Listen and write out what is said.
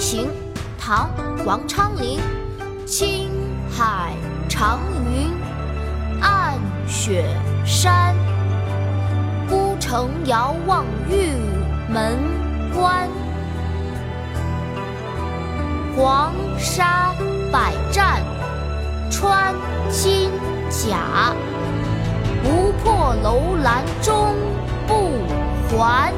行唐王昌龄青海长云暗雪山孤城遥望玉门关。黄沙百战穿金甲不破楼兰终不还